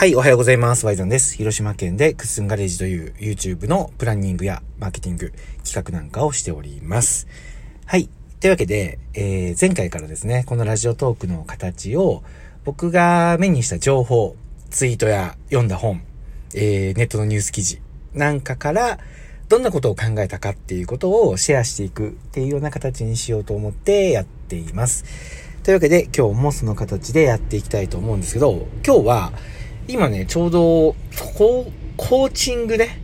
はい、おはようございます。ワイゾンです。広島県でクッスンガレージという YouTube のプランニングやマーケティング、企画なんかをしております。はい。というわけで、えー、前回からですね、このラジオトークの形を僕が目にした情報、ツイートや読んだ本、えー、ネットのニュース記事なんかからどんなことを考えたかっていうことをシェアしていくっていうような形にしようと思ってやっています。というわけで今日もその形でやっていきたいと思うんですけど、今日は今ね、ちょうど、コーチングね、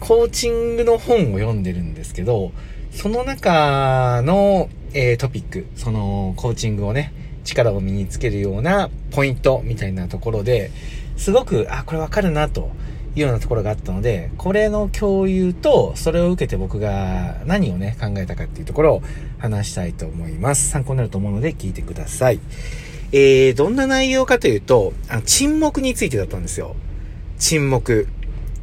コーチングの本を読んでるんですけど、その中の、えー、トピック、そのコーチングをね、力を身につけるようなポイントみたいなところで、すごく、あ、これわかるなというようなところがあったので、これの共有と、それを受けて僕が何をね、考えたかっていうところを話したいと思います。参考になると思うので聞いてください。えー、どんな内容かというと、あの沈黙についてだったんですよ。沈黙。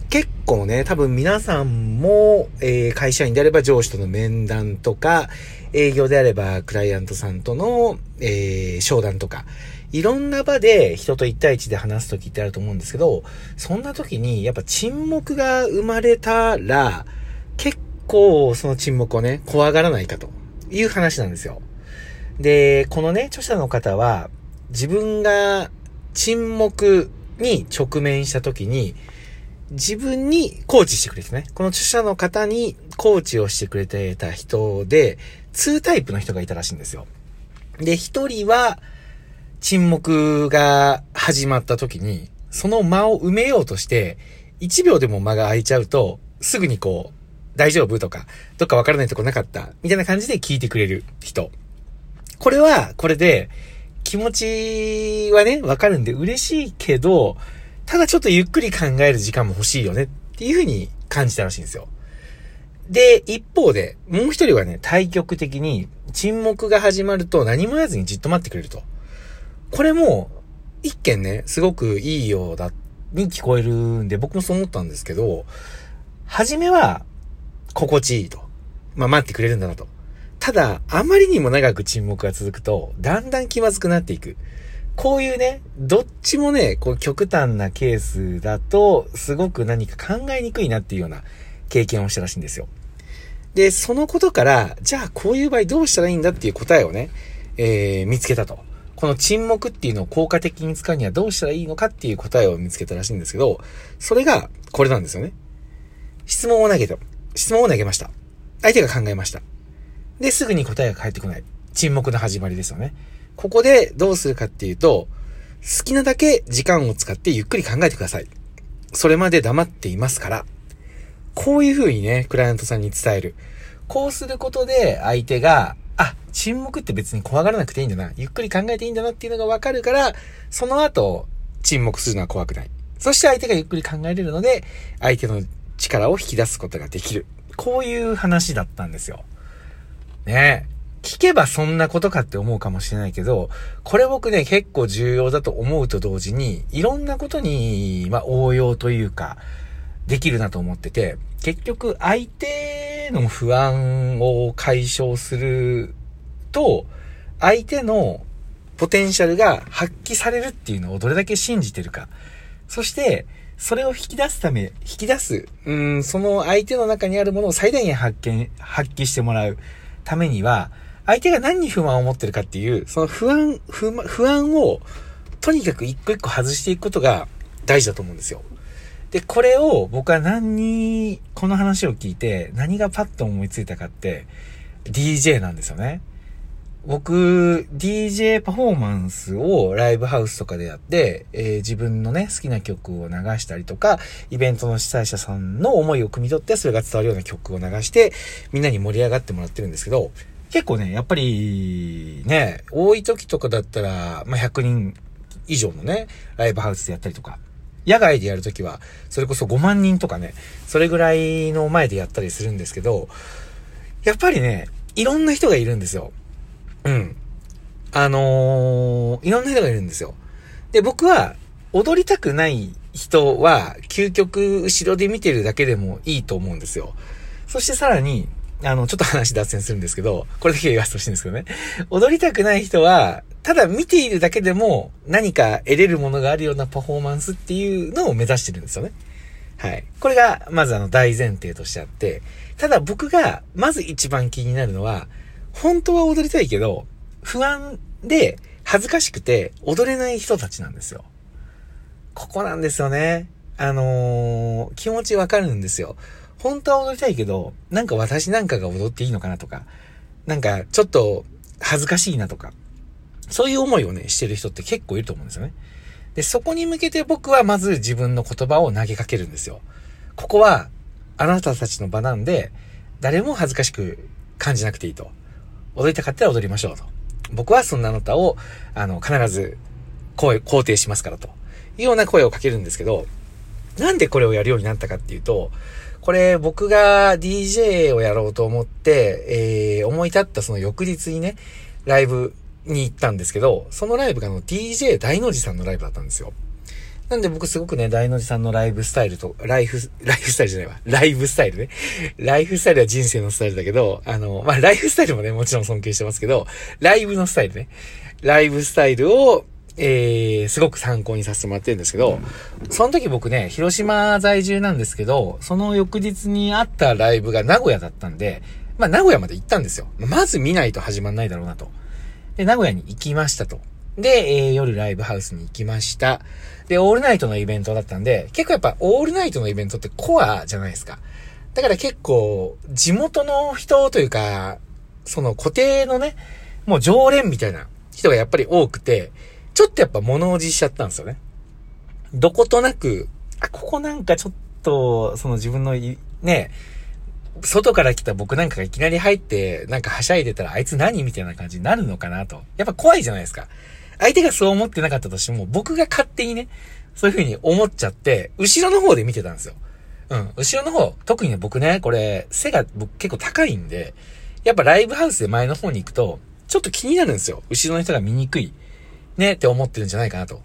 結構ね、多分皆さんも、えー、会社員であれば上司との面談とか、営業であればクライアントさんとの、えー、商談とか、いろんな場で人と一対一で話すときってあると思うんですけど、そんな時にやっぱ沈黙が生まれたら、結構その沈黙をね、怖がらないかという話なんですよ。で、このね、著者の方は、自分が沈黙に直面した時に、自分にコーチしてくれてね。この著者の方にコーチをしてくれてた人で、2タイプの人がいたらしいんですよ。で、1人は、沈黙が始まった時に、その間を埋めようとして、1秒でも間が空いちゃうと、すぐにこう、大丈夫とか、どっかわからないとこなかったみたいな感じで聞いてくれる人。これは、これで、気持ちはね、わかるんで嬉しいけど、ただちょっとゆっくり考える時間も欲しいよねっていう風に感じたらしいんですよ。で、一方で、もう一人はね、対極的に、沈黙が始まると何も言わずにじっと待ってくれると。これも、一見ね、すごくいいようだ、に聞こえるんで、僕もそう思ったんですけど、初めは、心地いいと。まあ、待ってくれるんだなと。ただ、あまりにも長く沈黙が続くと、だんだん気まずくなっていく。こういうね、どっちもね、こう極端なケースだと、すごく何か考えにくいなっていうような経験をしたらしいんですよ。で、そのことから、じゃあこういう場合どうしたらいいんだっていう答えをね、えー、見つけたと。この沈黙っていうのを効果的に使うにはどうしたらいいのかっていう答えを見つけたらしいんですけど、それがこれなんですよね。質問を投げた。質問を投げました。相手が考えました。で、すぐに答えが返ってこない。沈黙の始まりですよね。ここでどうするかっていうと、好きなだけ時間を使ってゆっくり考えてください。それまで黙っていますから。こういう風にね、クライアントさんに伝える。こうすることで相手が、あ、沈黙って別に怖がらなくていいんだな。ゆっくり考えていいんだなっていうのがわかるから、その後、沈黙するのは怖くない。そして相手がゆっくり考えれるので、相手の力を引き出すことができる。こういう話だったんですよ。ね聞けばそんなことかって思うかもしれないけど、これ僕ね、結構重要だと思うと同時に、いろんなことに、まあ、応用というか、できるなと思ってて、結局相手の不安を解消すると、相手のポテンシャルが発揮されるっていうのをどれだけ信じてるか。そして、それを引き出すため、引き出す、うん、その相手の中にあるものを最大限発見、発揮してもらう。ためには、相手が何に不満を持ってるかっていう、その不安、不不安を、とにかく一個一個外していくことが大事だと思うんですよ。で、これを僕は何に、この話を聞いて、何がパッと思いついたかって、DJ なんですよね。僕、DJ パフォーマンスをライブハウスとかでやって、えー、自分のね、好きな曲を流したりとか、イベントの主催者さんの思いを汲み取って、それが伝わるような曲を流して、みんなに盛り上がってもらってるんですけど、結構ね、やっぱり、ね、多い時とかだったら、まあ、100人以上のね、ライブハウスでやったりとか、野外でやるときは、それこそ5万人とかね、それぐらいの前でやったりするんですけど、やっぱりね、いろんな人がいるんですよ。うん。あのー、いろんな人がいるんですよ。で、僕は、踊りたくない人は、究極後ろで見てるだけでもいいと思うんですよ。そしてさらに、あの、ちょっと話脱線するんですけど、これだけ言わせてほしいんですけどね。踊りたくない人は、ただ見ているだけでも何か得れるものがあるようなパフォーマンスっていうのを目指してるんですよね。はい。これが、まずあの大前提としてあって、ただ僕が、まず一番気になるのは、本当は踊りたいけど、不安で恥ずかしくて踊れない人たちなんですよ。ここなんですよね。あのー、気持ちわかるんですよ。本当は踊りたいけど、なんか私なんかが踊っていいのかなとか、なんかちょっと恥ずかしいなとか、そういう思いをね、してる人って結構いると思うんですよね。で、そこに向けて僕はまず自分の言葉を投げかけるんですよ。ここは、あなたたちの場なんで、誰も恥ずかしく感じなくていいと。踊りたかったら踊りましょうと。僕はそんなあなたを、あの、必ず声、肯定しますからと。いうような声をかけるんですけど、なんでこれをやるようになったかっていうと、これ僕が DJ をやろうと思って、えー、思い立ったその翌日にね、ライブに行ったんですけど、そのライブがあの DJ 大の字さんのライブだったんですよ。なんで僕すごくね、大の字さんのライブスタイルと、ライフ、ライフスタイルじゃないわ。ライブスタイルね。ライフスタイルは人生のスタイルだけど、あの、まあ、ライフスタイルもね、もちろん尊敬してますけど、ライブのスタイルね。ライブスタイルを、えー、すごく参考にさせてもらってるんですけど、その時僕ね、広島在住なんですけど、その翌日にあったライブが名古屋だったんで、まあ名古屋まで行ったんですよ。まず見ないと始まんないだろうなと。で、名古屋に行きましたと。で、えー、夜ライブハウスに行きました。で、オールナイトのイベントだったんで、結構やっぱオールナイトのイベントってコアじゃないですか。だから結構、地元の人というか、その固定のね、もう常連みたいな人がやっぱり多くて、ちょっとやっぱ物おじしちゃったんですよね。どことなく、あ、ここなんかちょっと、その自分の、ね、外から来た僕なんかがいきなり入って、なんかはしゃいでたらあいつ何みたいな感じになるのかなと。やっぱ怖いじゃないですか。相手がそう思ってなかったとしても、僕が勝手にね、そういう風に思っちゃって、後ろの方で見てたんですよ。うん。後ろの方、特にね、僕ね、これ、背が僕結構高いんで、やっぱライブハウスで前の方に行くと、ちょっと気になるんですよ。後ろの人が見にくい。ね、って思ってるんじゃないかなと。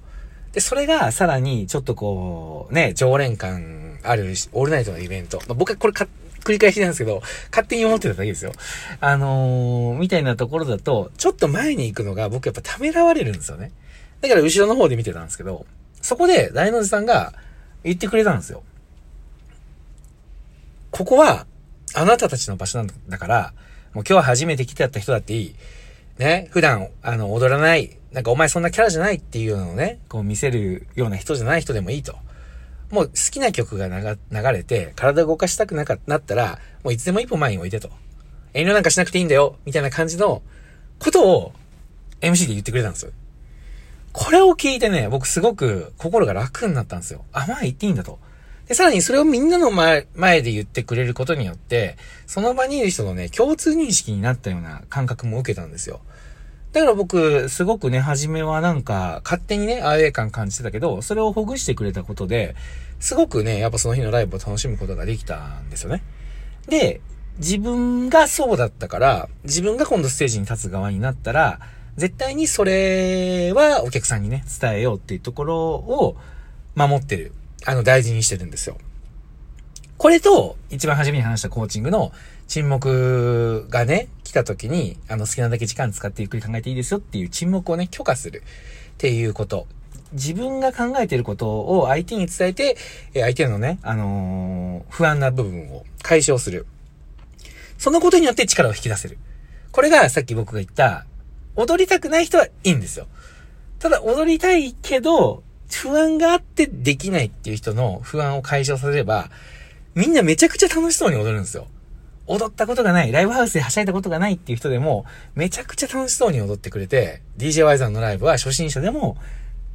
で、それがさらに、ちょっとこう、ね、常連感ある、オールナイトのイベント。まあ、僕はこれか、繰り返しなんですけど、勝手に思ってただけですよ。あのー、みたいなところだと、ちょっと前に行くのが僕やっぱためらわれるんですよね。だから後ろの方で見てたんですけど、そこで大の字さんが言ってくれたんですよ。ここは、あなたたちの場所なんだから、もう今日初めて来てやった人だっていい。ね、普段、あの、踊らない、なんかお前そんなキャラじゃないっていうのをね、こう見せるような人じゃない人でもいいと。もう好きな曲が流れて、体動かしたくなかなったら、もういつでも一歩前に置いてと。遠慮なんかしなくていいんだよ、みたいな感じのことを MC で言ってくれたんですよ。これを聞いてね、僕すごく心が楽になったんですよ。あ、まあ言っていいんだと。で、さらにそれをみんなの前、前で言ってくれることによって、その場にいる人のね、共通認識になったような感覚も受けたんですよ。だから僕、すごくね、初めはなんか、勝手にね、アウェー感感じてたけど、それをほぐしてくれたことで、すごくね、やっぱその日のライブを楽しむことができたんですよね。で、自分がそうだったから、自分が今度ステージに立つ側になったら、絶対にそれはお客さんにね、伝えようっていうところを守ってる。あの、大事にしてるんですよ。これと、一番初めに話したコーチングの沈黙がね、来た時に、あの、好きなだけ時間使ってゆっくり考えていいですよっていう沈黙をね、許可するっていうこと。自分が考えていることを相手に伝えて、相手のね、あのー、不安な部分を解消する。そのことによって力を引き出せる。これがさっき僕が言った、踊りたくない人はいいんですよ。ただ踊りたいけど、不安があってできないっていう人の不安を解消させれば、みんなめちゃくちゃ楽しそうに踊るんですよ。踊ったことがない、ライブハウスではしゃいだことがないっていう人でも、めちゃくちゃ楽しそうに踊ってくれて、DJY さんのライブは初心者でも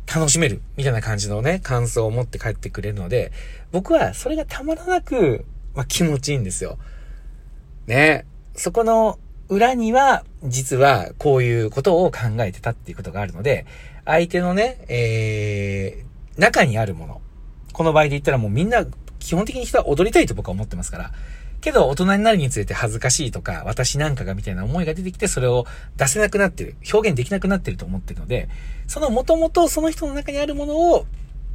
楽しめる、みたいな感じのね、感想を持って帰ってくれるので、僕はそれがたまらなく、まあ、気持ちいいんですよ。ね。そこの裏には、実はこういうことを考えてたっていうことがあるので、相手のね、えー、中にあるもの。この場合で言ったらもうみんな、基本的に人は踊りたいと僕は思ってますから。けど、大人になるにつれて恥ずかしいとか、私なんかがみたいな思いが出てきて、それを出せなくなってる。表現できなくなってると思ってるので、その元々その人の中にあるものを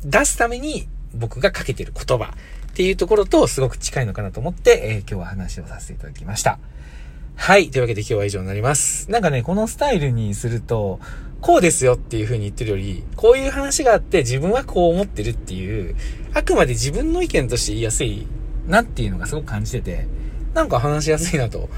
出すために僕がかけてる言葉っていうところとすごく近いのかなと思って、えー、今日は話をさせていただきました。はい。というわけで今日は以上になります。なんかね、このスタイルにすると、こうですよっていう風に言ってるより、こういう話があって自分はこう思ってるっていう、あくまで自分の意見として言いやすいなっていうのがすごく感じてて、なんか話しやすいなと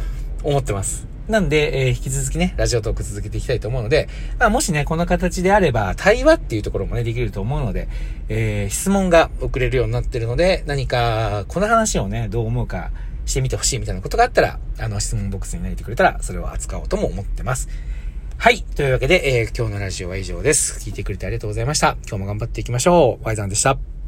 思ってます。なんで、えー、引き続きね、ラジオトーク続けていきたいと思うので、まあ、もしね、この形であれば、対話っていうところもね、できると思うので、えー、質問が送れるようになってるので、何か、この話をね、どう思うかしてみてほしいみたいなことがあったら、あの、質問ボックスに投げてくれたら、それを扱おうとも思ってます。はい。というわけで、えー、今日のラジオは以上です。聞いてくれてありがとうございました。今日も頑張っていきましょう。ワイザンでした。